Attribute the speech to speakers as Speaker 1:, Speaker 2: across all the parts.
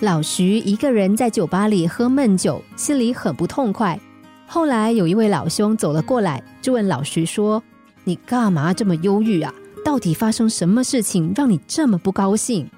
Speaker 1: 老徐一个人在酒吧里喝闷酒，心里很不痛快。后来有一位老兄走了过来，就问老徐说：“你干嘛这么忧郁啊？到底发生什么事情让你这么不高兴？”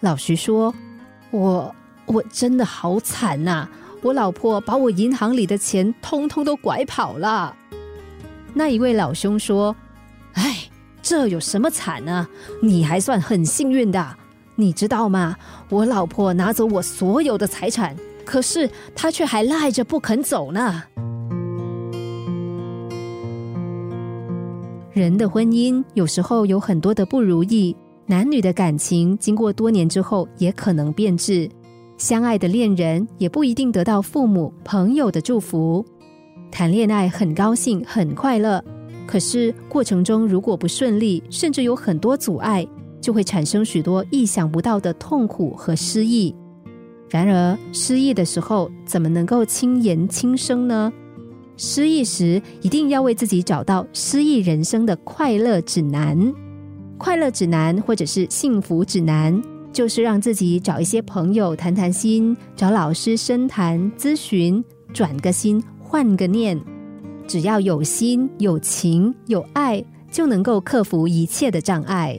Speaker 1: 老徐说：“我我真的好惨呐！我老婆把我银行里的钱通通都拐跑了。”那一位老兄说：“哎，这有什么惨呢？你还算很幸运的。”你知道吗？我老婆拿走我所有的财产，可是她却还赖着不肯走呢。人的婚姻有时候有很多的不如意，男女的感情经过多年之后也可能变质，相爱的恋人也不一定得到父母、朋友的祝福。谈恋爱很高兴、很快乐，可是过程中如果不顺利，甚至有很多阻碍。就会产生许多意想不到的痛苦和失意。然而，失意的时候怎么能够轻言轻声呢？失意时一定要为自己找到失意人生的快乐指南。快乐指南或者是幸福指南，就是让自己找一些朋友谈谈心，找老师深谈咨询，转个心，换个念。只要有心、有情、有爱，就能够克服一切的障碍。